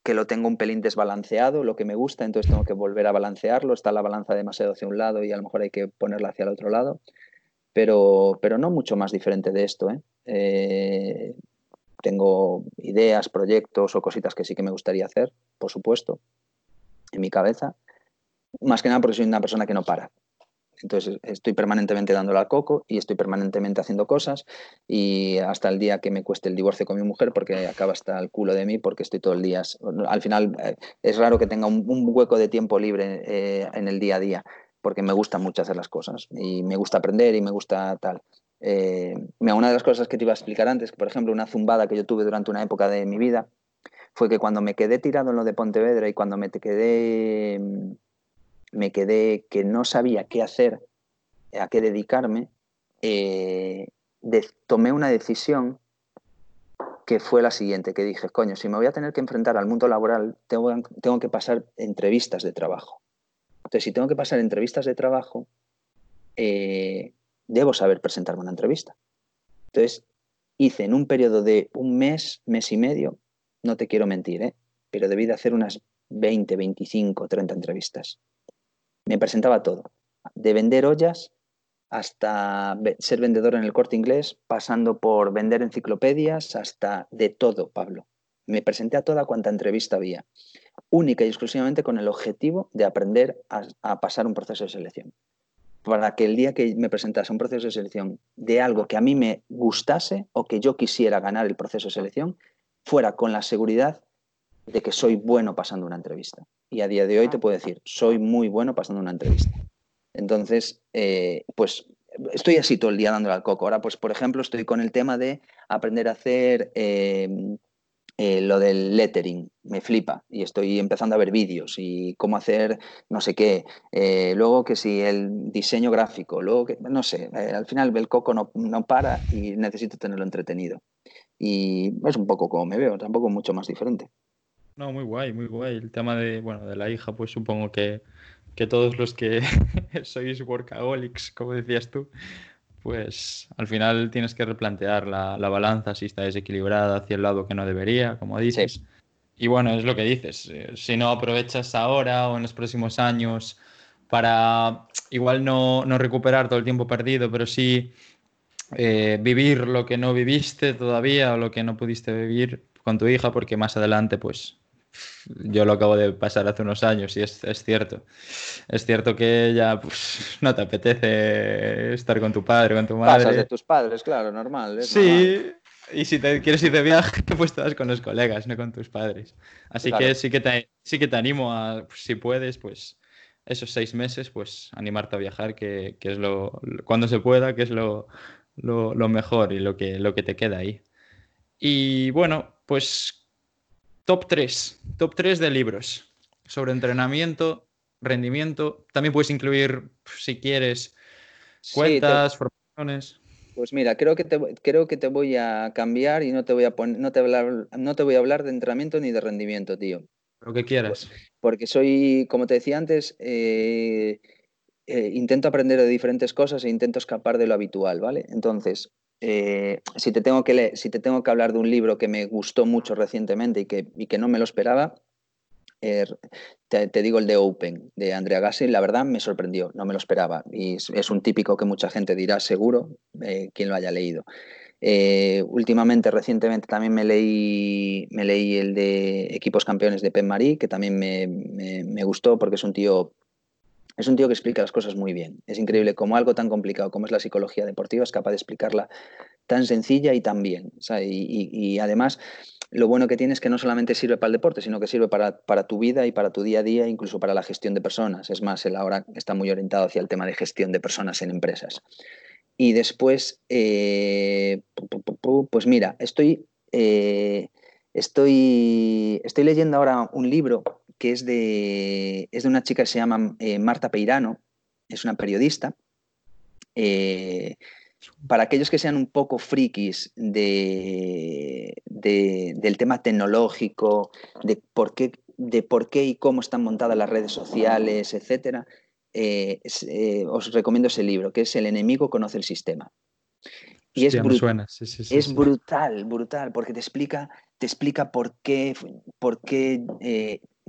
que lo tengo un pelín desbalanceado, lo que me gusta, entonces tengo que volver a balancearlo, está la balanza demasiado hacia un lado y a lo mejor hay que ponerla hacia el otro lado, pero, pero no mucho más diferente de esto. ¿eh? Eh, tengo ideas, proyectos o cositas que sí que me gustaría hacer, por supuesto, en mi cabeza, más que nada porque soy una persona que no para. Entonces estoy permanentemente dándole al coco y estoy permanentemente haciendo cosas y hasta el día que me cueste el divorcio con mi mujer porque acaba hasta el culo de mí porque estoy todo el día. Al final eh, es raro que tenga un, hueco de tiempo libre eh, en el día a día porque me gusta mucho hacer las cosas y me gusta aprender y me gusta tal. Eh, una de las cosas que te iba a explicar antes, que por ejemplo una zumbada que yo tuve durante una época de mi vida, fue que cuando me quedé tirado en lo de Pontevedra y cuando me quedé me quedé que no sabía qué hacer, a qué dedicarme, eh, tomé una decisión que fue la siguiente, que dije, coño, si me voy a tener que enfrentar al mundo laboral, tengo, tengo que pasar entrevistas de trabajo. Entonces, si tengo que pasar entrevistas de trabajo, eh, debo saber presentarme una entrevista. Entonces, hice en un periodo de un mes, mes y medio, no te quiero mentir, ¿eh? pero debí de hacer unas 20, 25, 30 entrevistas. Me presentaba todo, de vender ollas hasta ser vendedor en el corte inglés, pasando por vender enciclopedias, hasta de todo, Pablo. Me presenté a toda cuanta entrevista había, única y exclusivamente con el objetivo de aprender a, pasar un proceso de selección. Para que el día que me presentase un proceso de selección de algo que a mí me gustase o que yo quisiera ganar el proceso de selección, fuera con la seguridad de que soy bueno pasando una entrevista. Y a día de hoy te puedo decir, soy muy bueno pasando una entrevista. Entonces, eh, pues estoy así todo el día dándole al coco. Ahora, pues, por ejemplo, estoy con el tema de aprender a hacer eh, eh, lo del lettering. Me flipa y estoy empezando a ver vídeos y cómo hacer no sé qué. luego que si el diseño gráfico, luego que, no sé, al final el coco no, no para y necesito tenerlo entretenido. Y es un poco como me veo, tampoco mucho más diferente. No, muy guay, muy guay. El tema de, bueno, de la hija, pues supongo que que todos los que sois workaholics, como decías tú, pues al final tienes que replantear la, balanza si está desequilibrada hacia el lado que no debería, como dices. Y bueno, es lo que dices. Eh, si no aprovechas ahora o en los próximos años para igual no, recuperar todo el tiempo perdido, pero sí eh, vivir lo que no viviste todavía o lo que no pudiste vivir con tu hija, porque más adelante pues yo lo acabo de pasar hace unos años y es, cierto. Es cierto que ya pues, no te apetece estar con tu padre, con tu madre. Pasas de tus padres, claro, normal. sí, y si te quieres ir de viaje, pues te vas con los colegas, no con tus padres. Así que sí que te, sí que te animo a, pues, si puedes, pues esos seis meses, pues animarte a viajar, que, es lo, cuando se pueda, que es lo, lo, lo mejor y lo que, lo que te queda ahí. Y bueno, pues Top 3. Top 3 de libros sobre entrenamiento, rendimiento. También puedes incluir, si quieres, cuentas, formaciones. Pues mira, creo que, te, creo que te voy a cambiar y no te voy a, poner, no te voy a, hablar, no te voy a hablar de entrenamiento ni de rendimiento, tío. Lo que quieras. Porque soy, como te decía antes, eh, eh, intento aprender de diferentes cosas e intento escapar de lo habitual, ¿vale? Entonces, eh, si, te tengo que si te tengo que hablar de un libro que me gustó mucho recientemente y que, y que no me lo esperaba, eh, te, digo el de Open, de Andrea Gassi, la verdad me sorprendió, no me lo esperaba. Y es, un típico que mucha gente dirá seguro, eh, quien lo haya leído. últimamente, recientemente, también me leí, me leí el de Equipos Campeones de Pen Marie, que también me, me gustó porque es un tío es un tío que explica las cosas muy bien. Es increíble cómo algo tan complicado como es la psicología deportiva es capaz de explicarla tan sencilla y tan bien. y, además, lo bueno que tiene es que no solamente sirve para el deporte, sino que sirve para, tu vida y para tu día a día, incluso para la gestión de personas. Es más, él ahora está muy orientado hacia el tema de gestión de personas en empresas. Y después, eh, pues mira, estoy, eh, estoy, estoy leyendo ahora un libro que es de, es de una chica que se llama eh, Marta Peirano, es una periodista. Eh, para aquellos que sean un poco frikis de, del tema tecnológico, de por, qué, de por qué y cómo están montadas las redes sociales, etc., eh, os recomiendo ese libro, que es El enemigo conoce el sistema. Y es, es brutal, brutal, porque te explica, te explica por qué, por qué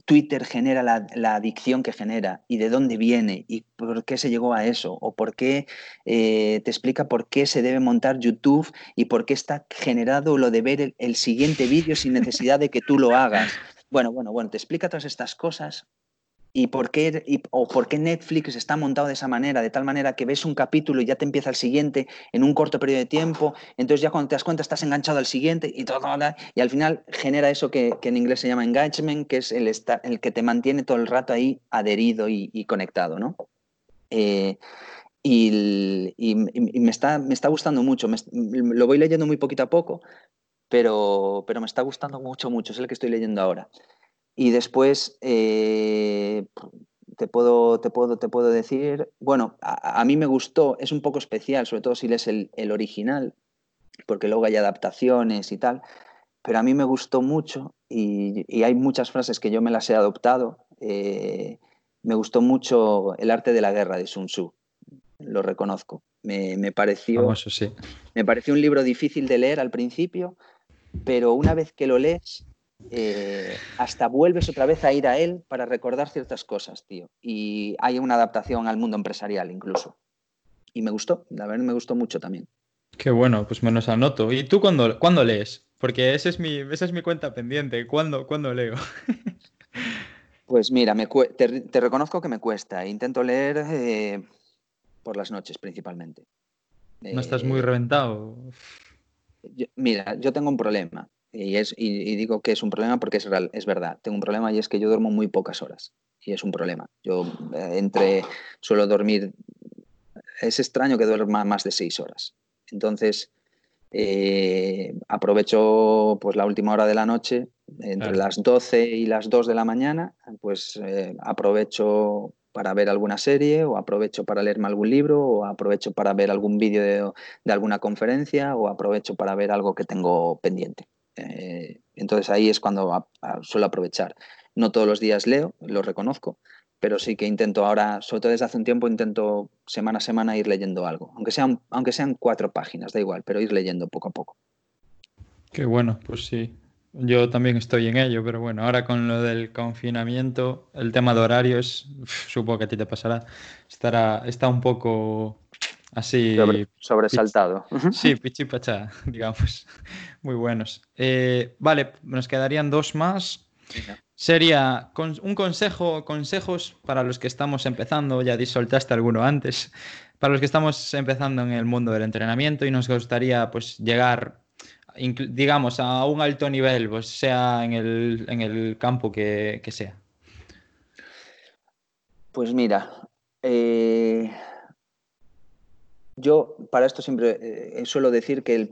Twitter genera la, adicción que genera y de dónde viene y por qué se llegó a eso o por qué eh, te explica por qué se debe montar YouTube y por qué está generado lo de ver el siguiente vídeo sin necesidad de que tú lo hagas. Bueno, bueno, bueno, te explica todas estas cosas y por qué o por qué Netflix está montado de esa manera, de tal manera que ves un capítulo y ya te empieza el siguiente en un corto periodo de tiempo, entonces ya cuando te das cuenta estás enganchado al siguiente y todo, y al final genera eso que, en inglés se llama engagement, que es el, el que te mantiene todo el rato ahí adherido y, conectado, ¿no? Eh, y, me, está, me está gustando mucho, lo voy leyendo muy poquito a poco, pero, pero me está gustando mucho, mucho, es el que estoy leyendo ahora. Y después eh, te, puedo, te, puedo, te puedo decir, bueno, a, mí me gustó, es un poco especial, sobre todo si lees el, el, original, porque luego hay adaptaciones y tal, pero a mí me gustó mucho y, hay muchas frases que yo me las he adoptado. Eh, me gustó mucho El arte de la guerra de Sun Tzu. lo reconozco. Me, pareció, sí. me pareció un libro difícil de leer al principio, pero una vez que lo lees, eh, hasta vuelves otra vez a ir a él para recordar ciertas cosas, tío. Y hay una adaptación al mundo empresarial incluso. Y me gustó, la verdad me gustó mucho también. Qué bueno, pues me los anoto. ¿Y tú cuándo, cuándo lees? Porque ese es mi, esa es mi cuenta pendiente. ¿Cuándo, ¿cuándo leo? pues mira, me te, reconozco que me cuesta. Intento leer eh, por las noches principalmente. ¿No estás muy eh, reventado? mira, yo tengo un problema. Y, es, y, digo que es un problema porque es, real, es verdad. Tengo un problema y es que yo duermo muy pocas horas. Y es un problema. Yo eh, entre suelo dormir. Es extraño que duerma más de seis horas. Entonces, eh, aprovecho pues la última hora de la noche, entre las 12 y las 2 de la mañana, pues eh, aprovecho para ver alguna serie o aprovecho para leerme algún libro o aprovecho para ver algún vídeo de, alguna conferencia o aprovecho para ver algo que tengo pendiente. Eh, entonces ahí es cuando suelo aprovechar. No todos los días leo, lo reconozco, pero sí que intento ahora, sobre todo desde hace un tiempo, intento semana a semana ir leyendo algo, aunque sean, aunque sean cuatro páginas, da igual, pero ir leyendo poco a poco. Qué bueno, pues sí. Yo también estoy en ello, pero bueno, ahora con lo del confinamiento, el tema de horarios, supongo que a ti te pasará, estará, está un poco así... sobresaltado. Sí, pichipacha, digamos. Muy buenos. Eh, vale, nos quedarían dos más sería un consejo, consejos para los que estamos empezando, ya disoltaste alguno antes, para los que estamos empezando en el mundo del entrenamiento y nos gustaría pues llegar, digamos, a un alto nivel, pues sea en el, campo que, sea. Pues mira, eh, yo para esto siempre eh, suelo decir que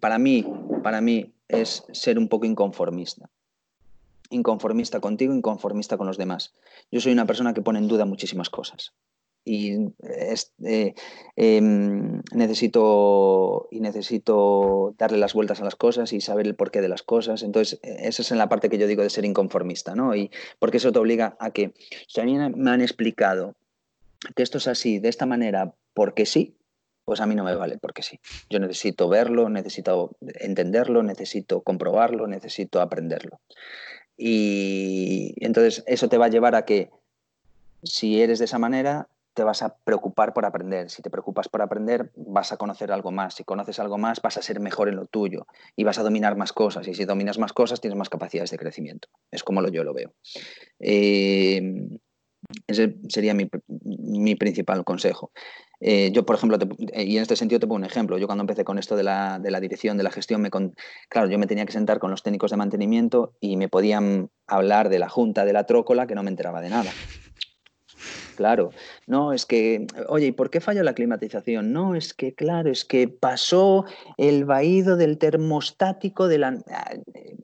para mí, para mí es ser un poco inconformista inconformista contigo, inconformista con los demás. Yo soy una persona que pone en duda muchísimas cosas y eh, em, necesito necesito darle las vueltas a las cosas y saber el porqué de las cosas. Entonces, esa es en la parte que yo digo de ser inconformista, ¿no? Y porque eso te obliga a que si a mí me han explicado que esto es así, de esta manera, porque sí, pues a mí no me vale porque sí. Yo necesito verlo, necesito entenderlo, necesito comprobarlo, necesito aprenderlo. Y entonces eso te va a llevar a que si eres de esa manera, te vas a preocupar por aprender. Si te preocupas por aprender, vas a conocer algo más. Si conoces algo más, vas a ser mejor en lo tuyo y vas a dominar más cosas. Y si dominas más cosas, tienes más capacidades de crecimiento. Es como lo, yo lo veo. Eh, ese sería mi, mi principal consejo. Eh, yo, por ejemplo, eh, y en este sentido te pongo un ejemplo. Yo cuando empecé con esto de la, de la dirección, de la gestión, me claro, yo me tenía que sentar con los técnicos de mantenimiento y me podían hablar de la junta de la trócola que no me enteraba de nada. Claro, no, es que, oye, ¿y por qué falló la climatización? No, es que, claro, es que pasó el vaído del termostático de la... Ah,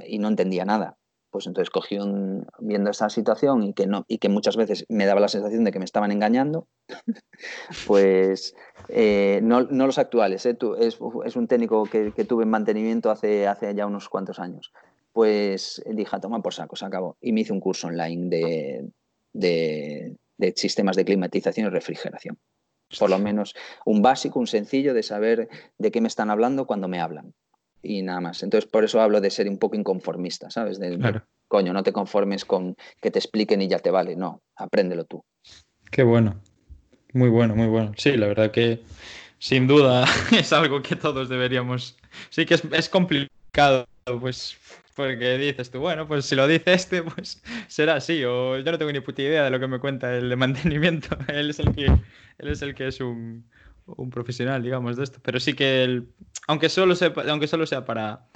y no entendía nada pues entonces cogí un, viendo esa situación y que, no, y que muchas veces me daba la sensación de que me estaban engañando, pues eh, no, los actuales, eh, es, un técnico que, tuve en mantenimiento hace, hace ya unos cuantos años. Pues dije, toma por saco, se acabó. Y me hice un curso online de, de, de sistemas de climatización y refrigeración. Por lo menos un básico, un sencillo de saber de qué me están hablando cuando me hablan y nada más. Entonces, por eso hablo de ser un poco inconformista, ¿sabes? De, coño, no te conformes con que te expliquen y ya te vale. No, apréndelo tú. Qué bueno. Muy bueno, muy bueno. Sí, la verdad que sin duda es algo que todos deberíamos. Sí que es, es complicado, pues, porque dices tú, bueno, pues si lo dice este, pues será así. O yo no tengo ni puta idea de lo que me cuenta el de mantenimiento. él es el que, él es el que es un, un profesional, digamos, de esto. Pero sí que, el, aunque, solo sea, aunque solo sea para...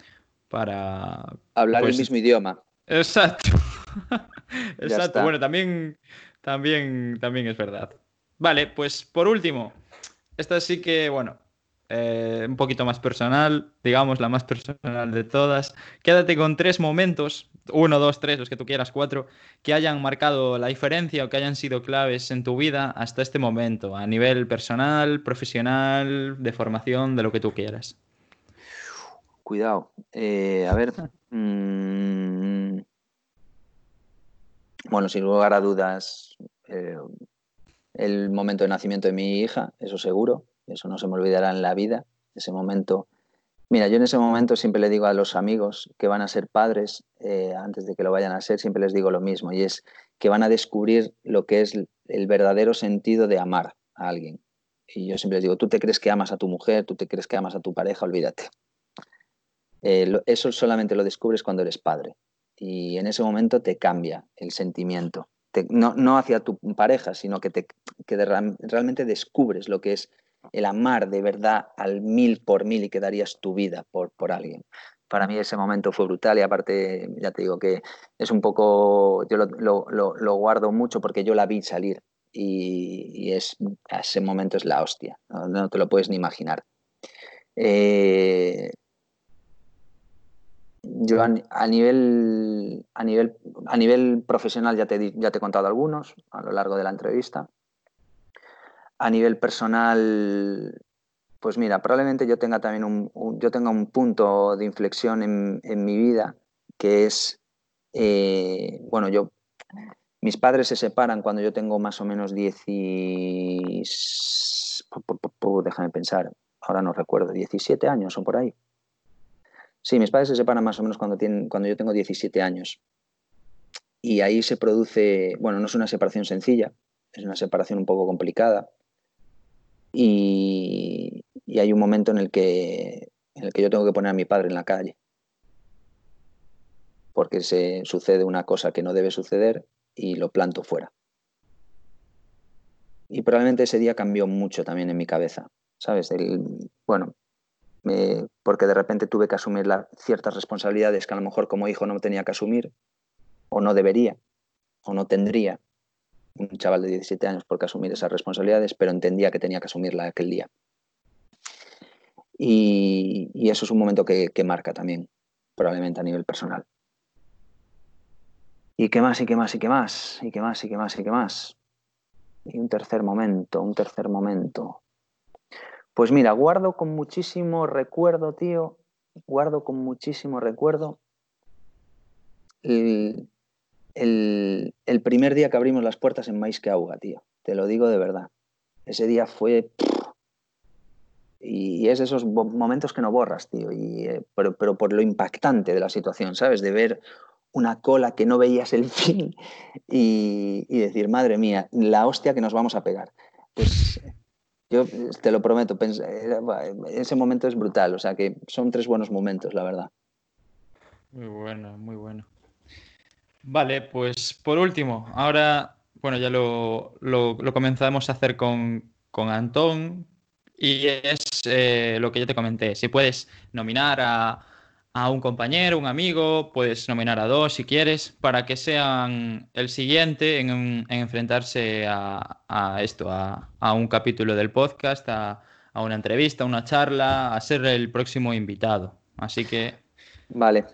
para Hablar el pues mismo idioma. Exacto. Exacto. Bueno, también, también, también es verdad. Vale, pues por último, esta sí que, bueno, eh, un poquito más personal, digamos, la más personal de todas. Quédate con tres momentos, uno, dos, tres, los que tú quieras, cuatro, que hayan marcado la diferencia o que hayan sido claves en tu vida hasta este momento, a nivel personal, profesional, de formación, de lo que tú quieras. Cuidado. Eh, a ver. Mm, bueno, sin lugar a dudas, eh, el momento de nacimiento de mi hija, eso seguro, eso no se me olvidará en la vida, ese momento. Mira, yo en ese momento siempre le digo a los amigos que van a ser padres, eh, antes de que lo vayan a ser, siempre les digo lo mismo, y es que van a descubrir lo que es el verdadero sentido de amar a alguien. Y yo siempre les digo, tú te crees que amas a tu mujer, tú te crees que amas a tu pareja, olvídate. Eh, eso solamente lo descubres cuando eres padre. Y en ese momento te cambia el sentimiento no, hacia tu pareja, sino que, te, realmente descubres lo que es el amar de verdad al mil por mil y que darías tu vida por, por alguien. Para mí ese momento fue brutal y aparte, ya te digo que es un poco, yo lo, guardo mucho porque yo la vi salir y, es, ese momento es la hostia, no, te lo puedes ni imaginar. Eh, yo a, nivel, a, nivel, a nivel profesional ya te, ya te he contado algunos a lo largo de la entrevista. A nivel personal, pues mira, probablemente yo tenga también un, yo tenga un punto de inflexión en, mi vida que es, eh, bueno, yo, mis padres se separan cuando yo tengo más o menos 10 y... Déjame pensar, ahora no recuerdo, 17 años o por ahí. Sí, mis padres se separan más o menos cuando, tienen, cuando yo tengo 17 años. Y ahí se produce, bueno, no es una separación sencilla, es una separación un poco complicada. Y, hay un momento en el, que, en el que yo tengo que poner a mi padre en la calle. Porque se sucede una cosa que no debe suceder y lo planto fuera. Y probablemente ese día cambió mucho también en mi cabeza. ¿Sabes? El, bueno, porque de repente tuve que asumir ciertas responsabilidades que a lo mejor como hijo no tenía que asumir, o no debería, o no tendría un chaval de 17 años por qué asumir esas responsabilidades, pero entendía que tenía que asumirla aquel día. Y, eso es un momento que, que, marca también, probablemente a nivel personal. ¿Y qué más? ¿Y qué más? ¿Y qué más? ¿Y qué más? ¿Y qué más? ¿Y qué más? Y un tercer momento, un tercer momento. Pues mira, guardo con muchísimo recuerdo, tío, guardo con muchísimo recuerdo primer día que abrimos las puertas en Maíz que Auga, tío. Te lo digo de verdad. Ese día fue... Y es de esos momentos que no borras, tío. Y, eh, pero, por lo impactante de la situación, ¿sabes? De ver una cola que no veías el fin y, y decir, madre mía, la hostia que nos vamos a pegar. Pues yo te lo prometo, ese momento es brutal, o sea que son tres buenos momentos, la verdad. Muy bueno, muy bueno. Vale, pues por último, ahora, bueno, ya lo, comenzamos a hacer con, con Antón y es eh, lo que yo te comenté, si puedes nominar a, a un compañero, un amigo, puedes nominar a dos si quieres, para que sean el siguiente en, enfrentarse a, esto, a, un capítulo del podcast, a, una entrevista, a una charla, a ser el próximo invitado. Así que... Vale,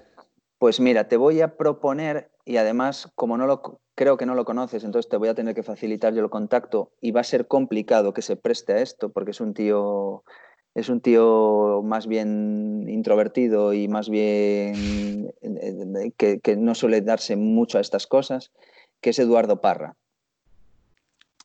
pues mira, te voy a proponer, y además, como no lo creo que no lo conoces, entonces te voy a tener que facilitar yo el contacto y va a ser complicado que se preste a esto, porque es un tío es un tío más bien introvertido y más bien eh, que, no suele darse mucho a estas cosas, que es Eduardo Parra.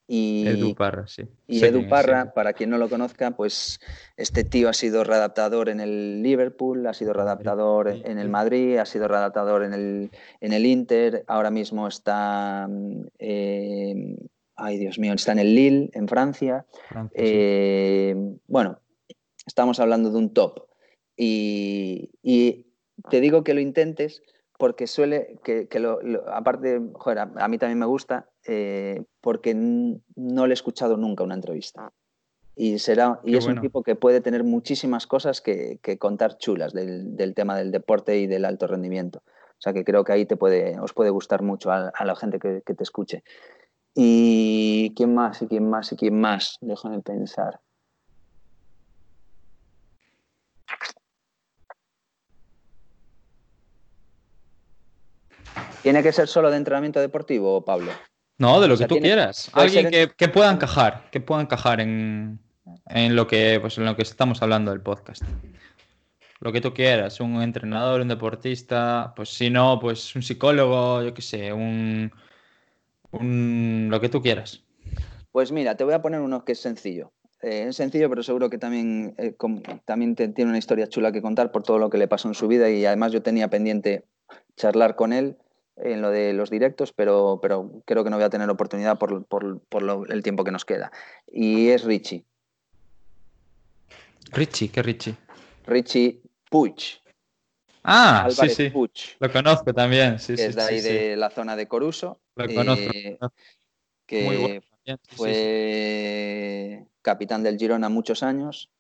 Y, Edu Parra, sí. Y Edu Parra, para quien no lo conozca, pues este tío ha sido readaptador en el Liverpool, ha sido readaptador en el Madrid, ha sido readaptador en el, en el Inter, ahora mismo está, eh, ay Dios mío, está en el Lille, en Francia. Eh, bueno, estamos hablando de un top. Y, te digo que lo intentes porque suele, que, lo, aparte, joder, a, mí también me gusta, eh, porque no le he escuchado nunca una entrevista. Y, será, y es un tipo que puede tener muchísimas cosas que, contar chulas del, tema del deporte y del alto rendimiento. O sea que creo que ahí te puede, os puede gustar mucho a, la gente que, que, te escuche. ¿Y quién más? ¿Y quién más? ¿Y quién más? Déjame pensar. ¿Tiene que ser solo de entrenamiento deportivo, Pablo? No, de lo que tú quieras. Alguien que, pueda encajar, que pueda encajar en, lo que, pues, en lo que estamos hablando del podcast. Lo que tú quieras, un entrenador, un deportista, pues si no, pues un psicólogo, yo qué sé, un, un lo que tú quieras. Pues mira, te voy a poner uno que es sencillo. Eh, es sencillo, pero seguro que también, eh, también te- tiene una historia chula que contar por todo lo que le pasó en su vida y además yo tenía pendiente charlar con él en lo de los directos, pero, pero creo que no voy a tener oportunidad por, por- por lo- el tiempo que nos queda. Y es Richie, Richie, ¿qué Richie? Richie Puig, Ah, sí, Álvarez sí. Puig, Lo conozco también, sí, que sí, es de ahí sí. de la zona de Coruso, Lo conozco, eh, que Muy bueno sí. fue capitán del Girona muchos años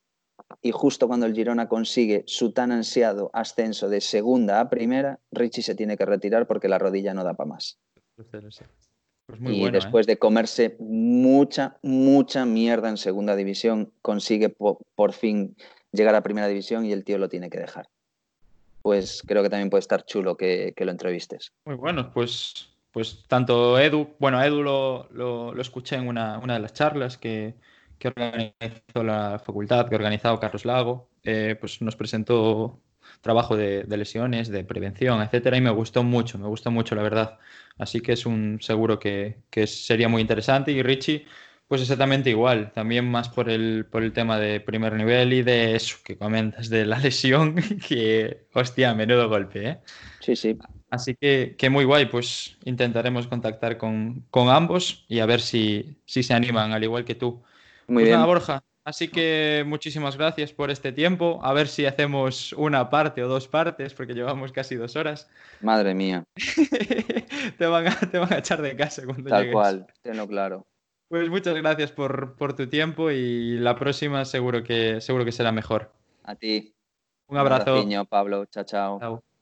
y justo cuando el Girona consigue su tan ansiado ascenso de segunda a primera, Richie se tiene que retirar porque la rodilla no da para más. Pues muy y bueno, ¿eh? después de comerse mucha, mucha mierda en segunda división, consigue po- por fin llegar a primera división y el tío lo tiene que dejar. Pues creo que también puede estar chulo que, que lo entrevistes. Muy bueno, pues, pues tanto Edu, bueno, Edu lo, lo- lo escuché en una, una de las charlas que, que organizó la facultad, que ha organizado Carlos Lago, eh, pues nos presentó trabajo de, de lesiones, de prevención, etcétera, y me gustó mucho, me gustó mucho, la verdad. Así que es un seguro que, que sería muy interesante. Y Richie, pues exactamente igual, también más por el, por el tema de primer nivel y de eso que comentas, de la lesión, que, hostia, menudo golpe, ¿eh? Sí, sí. Así que, que muy guay, pues intentaremos contactar con, con ambos y a ver si, si se animan, al igual que tú. Muy pues bien. nada, Borja, así que muchísimas gracias por este tiempo. A ver si hacemos una parte o dos partes, porque llevamos casi dos horas. Madre mía, te, van a, te van a echar de casa cuando tal llegues. cual, tenlo claro. Pues muchas gracias por, por tu tiempo y la próxima seguro que, seguro que será mejor. A ti. Un abrazo. abraciño, Pablo. Chao, chao. Chao.